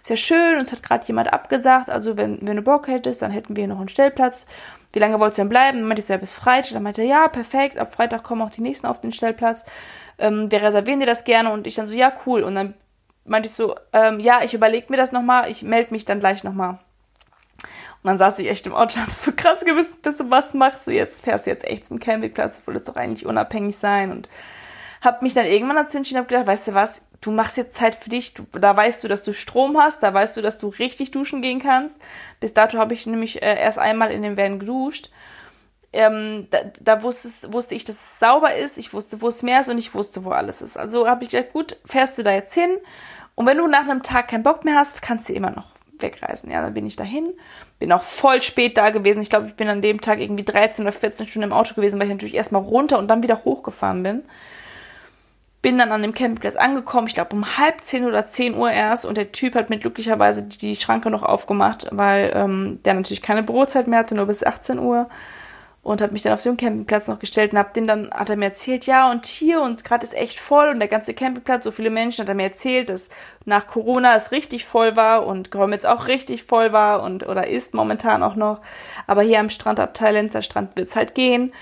S1: ist ja schön, uns hat gerade jemand abgesagt. Also wenn, wenn du Bock hättest, dann hätten wir hier noch einen Stellplatz. Wie lange wolltest du denn bleiben? Dann meinte ich, ja, bis Freitag. Dann meinte er, ja, perfekt, ab Freitag kommen auch die nächsten auf den Stellplatz. Ähm, wir reservieren dir das gerne und ich dann so, ja, cool. Und dann meinte ich so, ähm, ja, ich überlege mir das nochmal, ich melde mich dann gleich nochmal. Und dann saß ich echt im Auto und hab so krass gewusst, was machst du jetzt? Fährst du jetzt echt zum Campingplatz? Du wolltest doch eigentlich unabhängig sein und hab mich dann irgendwann dazu entschieden, hab gedacht, weißt du was, du machst jetzt Zeit für dich, du, da weißt du, dass du Strom hast, da weißt du, dass du richtig duschen gehen kannst. Bis dato habe ich nämlich äh, erst einmal in dem Van geduscht. Ähm, da, da wusste, wusste ich, dass es sauber ist, ich wusste, wo es mehr ist und ich wusste, wo alles ist. Also habe ich gedacht, gut, fährst du da jetzt hin und wenn du nach einem Tag keinen Bock mehr hast, kannst du immer noch wegreisen. Ja, dann bin ich dahin. Bin auch voll spät da gewesen. Ich glaube, ich bin an dem Tag irgendwie 13 oder 14 Stunden im Auto gewesen, weil ich natürlich erstmal runter und dann wieder hochgefahren bin. Bin dann an dem Campingplatz angekommen, ich glaube um halb zehn oder zehn Uhr erst und der Typ hat mir glücklicherweise die, Schranke noch aufgemacht, weil ähm, der natürlich keine Bürozeit mehr hatte, nur bis 18 Uhr und habe mich dann auf dem Campingplatz noch gestellt und hab den dann hat er mir erzählt, ja und hier und gerade ist echt voll und der ganze Campingplatz, so viele Menschen, hat er mir erzählt, dass nach Corona es richtig voll war und Grömitz auch richtig voll war und oder ist momentan auch noch, aber hier am Strandabteil Lenzer Strand wird's halt gehen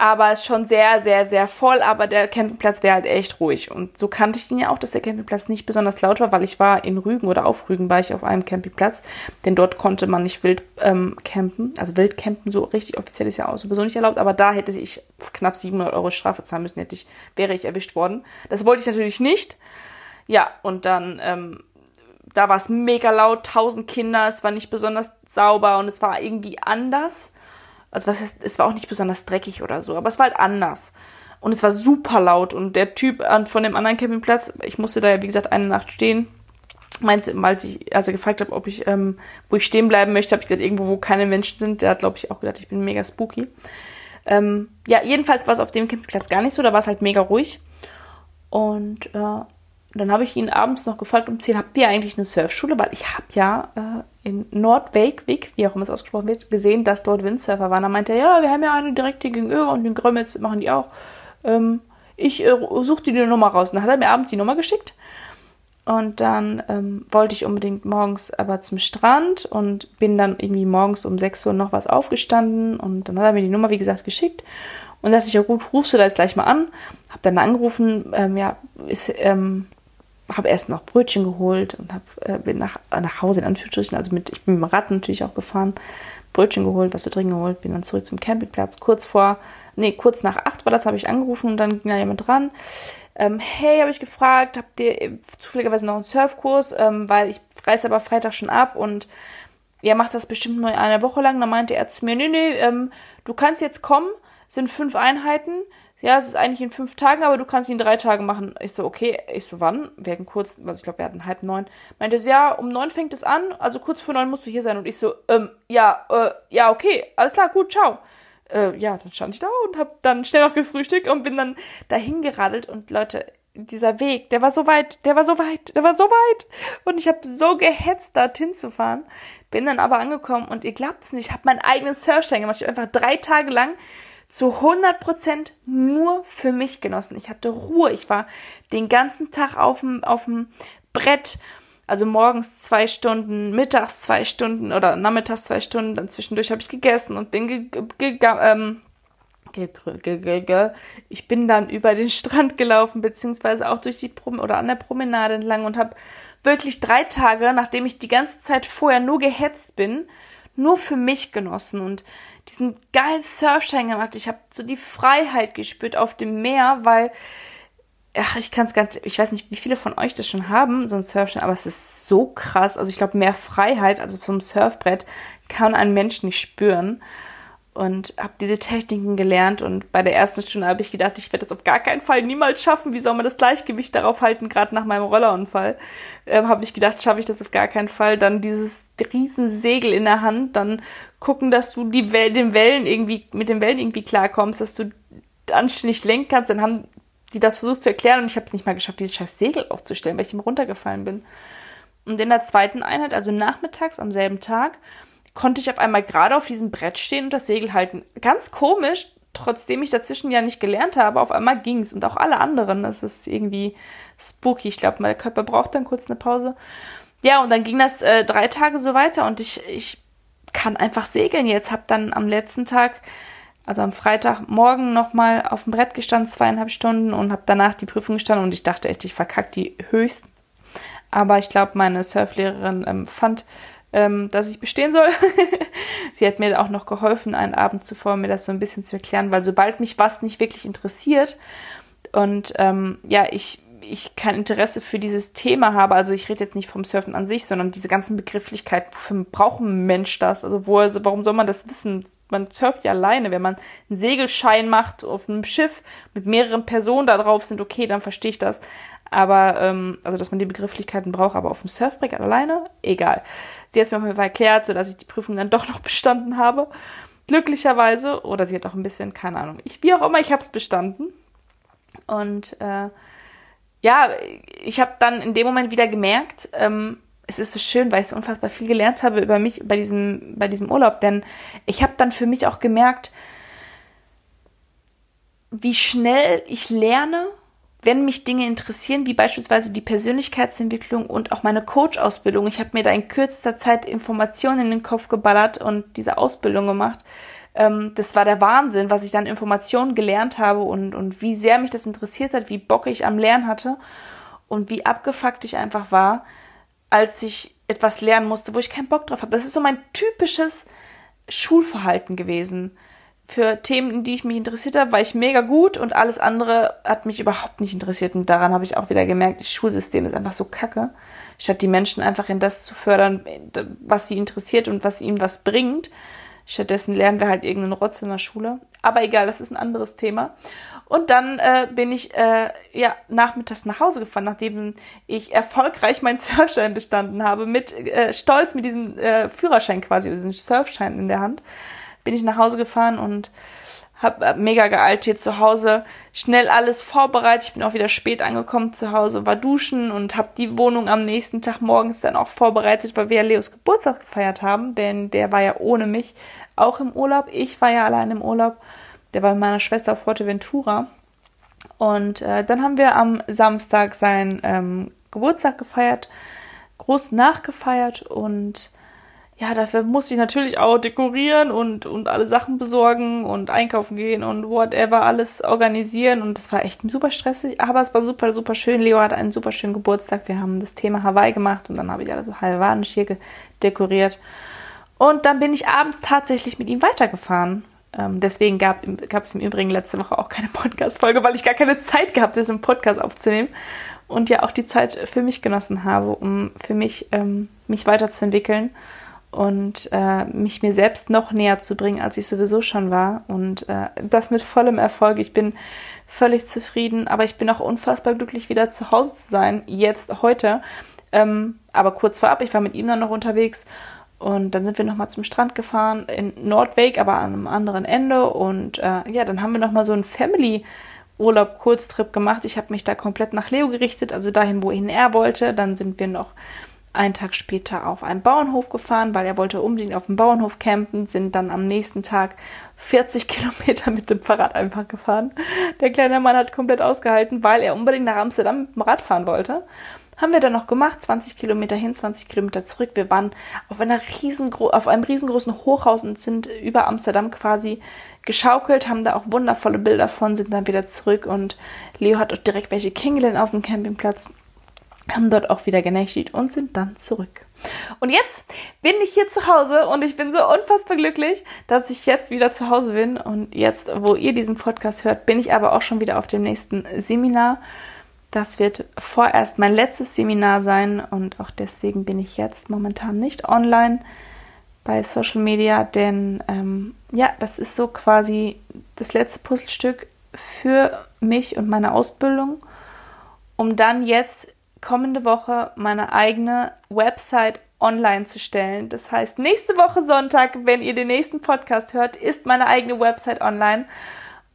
S1: aber es ist schon sehr, sehr, sehr voll, aber der Campingplatz wäre halt echt ruhig. Und so kannte ich ihn ja auch, dass der Campingplatz nicht besonders laut war, weil ich war in Rügen oder auf Rügen war ich auf einem Campingplatz, denn dort konnte man nicht wild ähm, campen, also wild campen, so richtig offiziell ist ja auch sowieso nicht erlaubt, aber da hätte ich knapp 700 Euro Strafe zahlen müssen, hätte ich, wäre ich erwischt worden. Das wollte ich natürlich nicht. Ja, und dann, ähm, da war es mega laut, tausend Kinder, es war nicht besonders sauber und es war irgendwie anders also was heißt, es war auch nicht besonders dreckig oder so, aber es war halt anders. Und es war super laut und der Typ von dem anderen Campingplatz, ich musste da ja wie gesagt eine Nacht stehen, meinte, als ich, als er gefragt habe, ob ich, ähm, wo ich stehen bleiben möchte, habe ich gesagt, irgendwo, wo keine Menschen sind. Der hat, glaube ich, auch gedacht, ich bin mega spooky. Ähm, ja, jedenfalls war es auf dem Campingplatz gar nicht so, da war es halt mega ruhig. Und äh, dann habe ich ihn abends noch gefragt um 10, habt ihr eigentlich eine Surfschule? Weil ich habe ja äh, in Nordweg, wie auch immer es ausgesprochen wird, gesehen, dass dort Windsurfer waren. Da meinte er, ja, wir haben ja eine direkt hier gegenüber und in Grömitz machen die auch. Ähm, ich äh, suche die Nummer raus. Und dann hat er mir abends die Nummer geschickt. Und dann ähm, wollte ich unbedingt morgens aber zum Strand und bin dann irgendwie morgens um 6 Uhr noch was aufgestanden. Und dann hat er mir die Nummer, wie gesagt, geschickt. Und dachte ich, ja gut, rufst du da jetzt gleich mal an. Hab dann angerufen, ähm, ja, ist, ähm, habe erst noch Brötchen geholt und hab, äh, bin nach, nach Hause in Anführungsstrichen, also mit, ich bin mit dem Rad natürlich auch gefahren, Brötchen geholt, was zu trinken geholt, bin dann zurück zum Campingplatz. Kurz vor, nee, kurz nach acht war das, habe ich angerufen und dann ging da jemand dran. Ähm, hey, habe ich gefragt, habt ihr zufälligerweise noch einen Surfkurs, ähm, weil ich reise aber Freitag schon ab und ja, macht das bestimmt nur eine Woche lang. Dann meinte er zu mir, nee, nee, ähm, du kannst jetzt kommen, sind fünf Einheiten. Ja, es ist eigentlich in fünf Tagen, aber du kannst ihn in drei Tagen machen. Ich so, okay. Ich so, wann? Wir hatten kurz, was ich glaube, wir hatten halb neun. Meinte sie, ja, um neun fängt es an, also kurz vor neun musst du hier sein. Und ich so, ähm, ja, äh, ja, okay, alles klar, gut, ciao. Äh, ja, dann stand ich da und hab dann schnell noch gefrühstückt und bin dann dahin geradelt und Leute, dieser Weg, der war so weit, der war so weit, der war so weit. Und ich habe so gehetzt, dorthin zu fahren. Bin dann aber angekommen und ihr glaubt es nicht, ich habe meinen eigenen Surfschein gemacht. Ich habe einfach drei Tage lang zu 100% nur für mich genossen. Ich hatte Ruhe. Ich war den ganzen Tag auf dem, Brett. Also morgens zwei Stunden, mittags zwei Stunden oder nachmittags zwei Stunden. Dann zwischendurch habe ich gegessen und bin ge, ge, ähm, ich bin dann über den [laughs] Strand gelaufen, beziehungsweise auch durch die Prom oder an der Promenade entlang und habe wirklich drei Tage, nachdem ich die ganze Zeit vorher nur gehetzt bin, nur für mich genossen und diesen geilen Surfschein gemacht. Ich habe so die Freiheit gespürt auf dem Meer, weil ach, ich kann es ganz, ich weiß nicht, wie viele von euch das schon haben, so ein Surfschein, aber es ist so krass. Also ich glaube, mehr Freiheit, also vom Surfbrett, kann ein Mensch nicht spüren und habe diese Techniken gelernt und bei der ersten Stunde habe ich gedacht, ich werde das auf gar keinen Fall niemals schaffen. Wie soll man das Gleichgewicht darauf halten, gerade nach meinem Rollerunfall? Ähm, habe ich gedacht, schaffe ich das auf gar keinen Fall. Dann dieses riesen Segel in der Hand, dann gucken, dass du die Wel den Wellen irgendwie mit den Wellen irgendwie klarkommst, dass du anständig lenken kannst. Dann haben die das versucht zu erklären und ich habe es nicht mal geschafft, dieses scheiß Segel aufzustellen, weil ich ihm runtergefallen bin. Und in der zweiten Einheit, also nachmittags am selben Tag, konnte ich auf einmal gerade auf diesem Brett stehen und das Segel halten. Ganz komisch, trotzdem ich dazwischen ja nicht gelernt habe, auf einmal ging's und auch alle anderen. Das ist irgendwie spooky. Ich glaube, mein Körper braucht dann kurz eine Pause. Ja, und dann ging das äh, drei Tage so weiter und ich, ich kann einfach segeln jetzt. Hab dann am letzten Tag, also am Freitagmorgen nochmal auf dem Brett gestanden, zweieinhalb Stunden und habe danach die Prüfung gestanden und ich dachte echt, ich verkack die höchst. Aber ich glaube, meine Surflehrerin ähm, fand, ähm, dass ich bestehen soll. [laughs] Sie hat mir auch noch geholfen, einen Abend zuvor mir das so ein bisschen zu erklären, weil sobald mich was nicht wirklich interessiert und ähm, ja, ich ich kein Interesse für dieses Thema habe, also ich rede jetzt nicht vom Surfen an sich, sondern diese ganzen Begrifflichkeiten, wofür braucht ein Mensch das? Also wo, also warum soll man das wissen? Man surft ja alleine. Wenn man einen Segelschein macht auf einem Schiff mit mehreren Personen da drauf sind, okay, dann verstehe ich das. Aber, ähm, also dass man die Begrifflichkeiten braucht, aber auf dem Surfbrett alleine, egal. Sie hat es mir auf jeden Fall erklärt, sodass ich die Prüfung dann doch noch [laughs] bestanden habe. Glücklicherweise. Oder sie hat auch ein bisschen, keine Ahnung. Ich, wie auch immer, ich habe es bestanden. Und äh, ja, ich habe dann in dem Moment wieder gemerkt, ähm, es ist so schön, weil ich so unfassbar viel gelernt habe über mich bei diesem, bei diesem Urlaub. Denn ich habe dann für mich auch gemerkt, wie schnell ich lerne wenn mich Dinge interessieren, wie beispielsweise die Persönlichkeitsentwicklung und auch meine Coach-Ausbildung, ich habe mir da in kürzester Zeit Informationen in den Kopf geballert und diese Ausbildung gemacht. Ähm, das war der Wahnsinn, was ich dann Informationen gelernt habe und, und wie sehr mich das interessiert hat, wie Bock ich am Lernen hatte und wie abgefuckt ich einfach war, als ich etwas lernen musste, wo ich keinen Bock drauf habe. Das ist so mein typisches Schulverhalten gewesen für Themen, in die ich mich interessiert habe, war ich mega gut und alles andere hat mich überhaupt nicht interessiert. Und daran habe ich auch wieder gemerkt, das Schulsystem ist einfach so kacke. Statt die Menschen einfach in das zu fördern, was sie interessiert und was ihnen was bringt. Stattdessen lernen wir halt irgendeinen Rotz in der Schule. Aber egal, das ist ein anderes Thema. Und dann äh, bin ich äh, ja nachmittags nach Hause gefahren, nachdem ich erfolgreich meinen Surfschein bestanden habe, mit äh, Stolz mit diesem äh, Führerschein quasi, diesen Surfschein in der Hand bin ich nach Hause gefahren und habe hab mega geeilt hier zu Hause, schnell alles vorbereitet. Ich bin auch wieder spät angekommen zu Hause, war duschen und habe die Wohnung am nächsten Tag morgens dann auch vorbereitet, weil wir Leos Geburtstag gefeiert haben, denn der war ja ohne mich auch im Urlaub. Ich war ja allein im Urlaub. Der war mit meiner Schwester auf Forteventura. Und äh, dann haben wir am Samstag seinen ähm, Geburtstag gefeiert, groß nachgefeiert und ja, dafür musste ich natürlich auch dekorieren und, und alle Sachen besorgen und einkaufen gehen und whatever, alles organisieren. Und das war echt super stressig, aber es war super, super schön. Leo hatte einen super schönen Geburtstag. Wir haben das Thema Hawaii gemacht und dann habe ich alles so hawaiianisch hier dekoriert. Und dann bin ich abends tatsächlich mit ihm weitergefahren. Ähm, deswegen gab es im Übrigen letzte Woche auch keine Podcast-Folge, weil ich gar keine Zeit gehabt habe, einen Podcast aufzunehmen. Und ja auch die Zeit für mich genossen habe, um für mich ähm, mich weiterzuentwickeln und äh, mich mir selbst noch näher zu bringen, als ich sowieso schon war. Und äh, das mit vollem Erfolg. Ich bin völlig zufrieden, aber ich bin auch unfassbar glücklich, wieder zu Hause zu sein, jetzt, heute. Ähm, aber kurz vorab, ich war mit ihm dann noch unterwegs und dann sind wir nochmal zum Strand gefahren in Nordweg, aber an einem anderen Ende. Und äh, ja, dann haben wir nochmal so einen Family-Urlaub, Kurztrip gemacht. Ich habe mich da komplett nach Leo gerichtet, also dahin, wohin er wollte. Dann sind wir noch einen Tag später auf einen Bauernhof gefahren, weil er wollte unbedingt auf dem Bauernhof campen, sind dann am nächsten Tag 40 [laughs] Kilometer mit dem Fahrrad einfach gefahren. Der kleine Mann hat komplett ausgehalten, weil er unbedingt nach Amsterdam mit dem Rad fahren wollte. Haben wir dann noch gemacht, 20 Kilometer hin, 20 Kilometer zurück. Wir waren auf, einer riesengro auf einem riesengroßen Hochhaus und sind über Amsterdam quasi geschaukelt, haben da auch wundervolle Bilder von, sind dann wieder zurück und Leo hat auch direkt welche kennengelernt auf dem Campingplatz haben dort auch wieder genächtigt und sind dann zurück. Und jetzt bin ich hier zu Hause und ich bin so unfassbar glücklich, dass ich jetzt wieder zu Hause bin. Und jetzt, wo ihr diesen Podcast hört, bin ich aber auch schon wieder auf dem nächsten Seminar. Das wird vorerst mein letztes Seminar sein und auch deswegen bin ich jetzt momentan nicht online bei Social Media, denn ähm, ja, das ist so quasi das letzte Puzzlestück für mich und meine Ausbildung, um dann jetzt kommende Woche meine eigene Website online zu stellen. Das heißt, nächste Woche Sonntag, wenn ihr den nächsten Podcast hört, ist meine eigene Website online.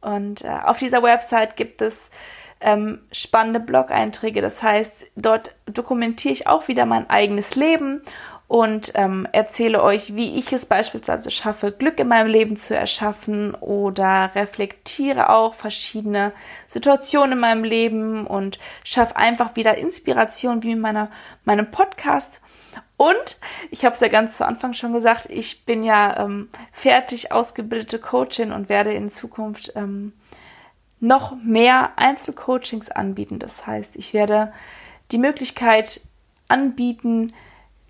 S1: Und äh, auf dieser Website gibt es ähm, spannende Blog-Einträge. Das heißt, dort dokumentiere ich auch wieder mein eigenes Leben und ähm, erzähle euch, wie ich es beispielsweise schaffe, Glück in meinem Leben zu erschaffen oder reflektiere auch verschiedene Situationen in meinem Leben und schaffe einfach wieder Inspiration wie in meiner, meinem Podcast. Und ich habe es ja ganz zu Anfang schon gesagt, ich bin ja ähm, fertig ausgebildete Coachin und werde in Zukunft ähm, noch mehr Einzelcoachings anbieten. Das heißt, ich werde die Möglichkeit anbieten,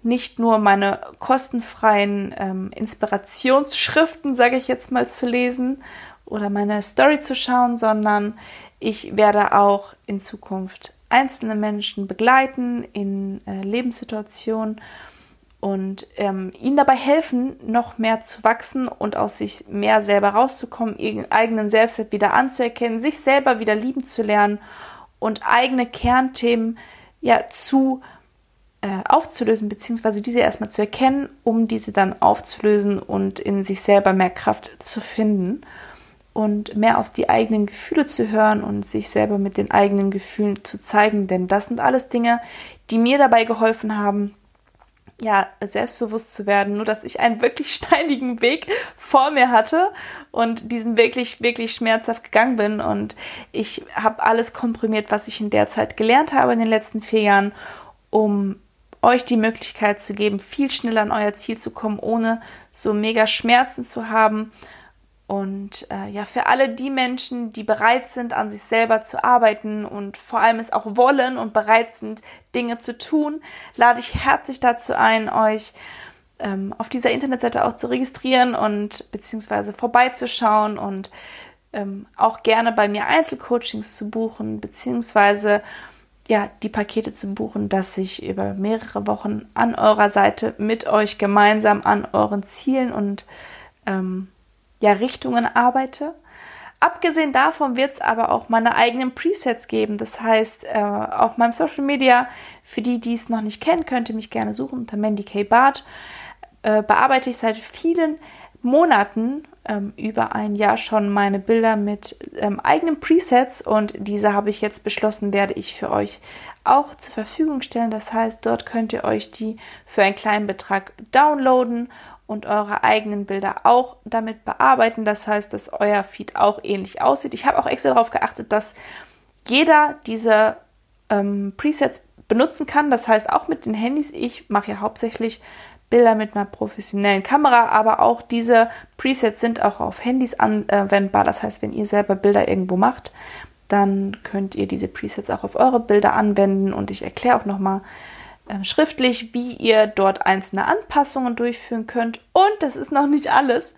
S1: nicht nur meine kostenfreien ähm, Inspirationsschriften, sage ich jetzt mal, zu lesen oder meine Story zu schauen, sondern ich werde auch in Zukunft einzelne Menschen begleiten in äh, Lebenssituationen und ähm, ihnen dabei helfen, noch mehr zu wachsen und aus sich mehr selber rauszukommen, ihren eigenen Selbstwert wieder anzuerkennen, sich selber wieder lieben zu lernen und eigene Kernthemen ja zu äh, aufzulösen, beziehungsweise diese erstmal zu erkennen, um diese dann aufzulösen und in sich selber mehr Kraft zu finden und mehr auf die eigenen Gefühle zu hören und sich selber mit den eigenen Gefühlen zu zeigen. Denn das sind alles Dinge, die mir dabei geholfen haben, ja, selbstbewusst zu werden, nur dass ich einen wirklich [laughs] steinigen Weg vor mir hatte und diesen wirklich, wirklich schmerzhaft gegangen bin. Und ich habe alles komprimiert, was ich in der Zeit gelernt habe in den letzten vier Jahren, um euch die Möglichkeit zu geben, viel schneller an euer Ziel zu kommen, ohne so mega Schmerzen zu haben. Und äh, ja, für alle die Menschen, die bereit sind, an sich selber zu arbeiten und vor allem es auch wollen und bereit sind, Dinge zu tun, lade ich herzlich dazu ein, euch ähm, auf dieser Internetseite auch zu registrieren und beziehungsweise vorbeizuschauen und ähm, auch gerne bei mir Einzelcoachings zu buchen, beziehungsweise ja, die Pakete zu buchen, dass ich über mehrere Wochen an eurer Seite mit euch gemeinsam an euren Zielen und ähm, ja, Richtungen arbeite. Abgesehen davon wird es aber auch meine eigenen Presets geben. Das heißt, äh, auf meinem Social Media, für die, die es noch nicht kennen, könnt ihr mich gerne suchen unter Mandy K. Bart. Äh, bearbeite ich seit vielen Monaten ähm, über ein Jahr schon meine Bilder mit ähm, eigenen Presets und diese habe ich jetzt beschlossen, werde ich für euch auch zur Verfügung stellen. Das heißt, dort könnt ihr euch die für einen kleinen Betrag downloaden und eure eigenen Bilder auch damit bearbeiten. Das heißt, dass euer Feed auch ähnlich aussieht. Ich habe auch extra darauf geachtet, dass jeder diese ähm, Presets benutzen kann. Das heißt, auch mit den Handys. Ich mache ja hauptsächlich Bilder mit einer professionellen Kamera, aber auch diese Presets sind auch auf Handys anwendbar. Das heißt, wenn ihr selber Bilder irgendwo macht, dann könnt ihr diese Presets auch auf eure Bilder anwenden und ich erkläre auch nochmal äh, schriftlich, wie ihr dort einzelne Anpassungen durchführen könnt. Und das ist noch nicht alles.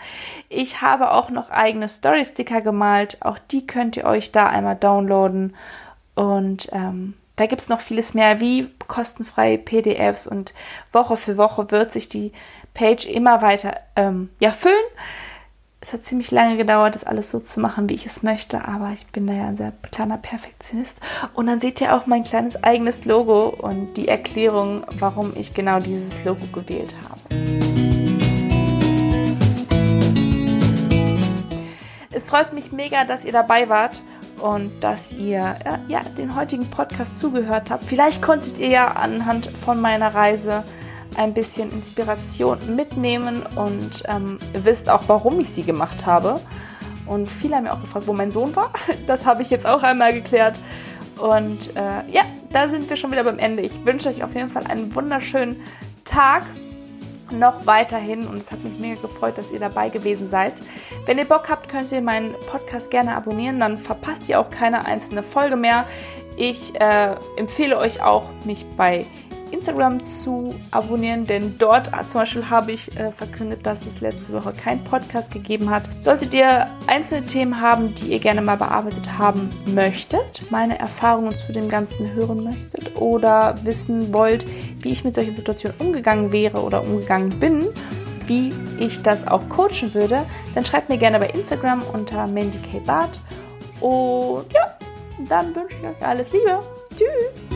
S1: Ich habe auch noch eigene Story-Sticker gemalt. Auch die könnt ihr euch da einmal downloaden. Und ähm, da gibt es noch vieles mehr, wie kostenfreie PDFs. Und Woche für Woche wird sich die Page immer weiter ähm, ja, füllen es hat ziemlich lange gedauert, das alles so zu machen, wie ich es möchte, aber ich bin da ja ein sehr kleiner Perfektionist. Und dann seht ihr auch mein kleines eigenes Logo und die Erklärung, warum ich genau dieses Logo gewählt habe. Es freut mich mega, dass ihr dabei wart und dass ihr ja, den heutigen Podcast zugehört habt. Vielleicht konntet ihr ja anhand von meiner Reise ein bisschen Inspiration mitnehmen und ähm, wisst auch, warum ich sie gemacht habe. Und viele haben mir auch gefragt, wo mein Sohn war. [laughs] Das habe ich jetzt auch einmal geklärt. Und äh, ja, da sind wir schon wieder beim Ende. Ich wünsche euch auf jeden Fall einen wunderschönen Tag noch weiterhin und es hat mich mega gefreut, dass ihr dabei gewesen seid. Wenn ihr Bock habt, könnt ihr meinen Podcast gerne abonnieren, dann verpasst ihr auch keine einzelne Folge mehr. Ich äh, empfehle euch auch, mich bei Instagram zu abonnieren, denn dort zum Beispiel habe ich äh, verkündet, dass es letzte Woche keinen Podcast gegeben hat. Solltet ihr einzelne Themen haben, die ihr gerne mal bearbeitet haben möchtet, meine Erfahrungen zu dem Ganzen hören möchtet oder wissen wollt, wie ich mit solchen Situationen umgegangen wäre oder umgegangen bin, wie ich das auch coachen würde, dann schreibt mir gerne bei Instagram unter Mandy K. Bart. Und ja, dann wünsche ich euch alles Liebe. Tschüss!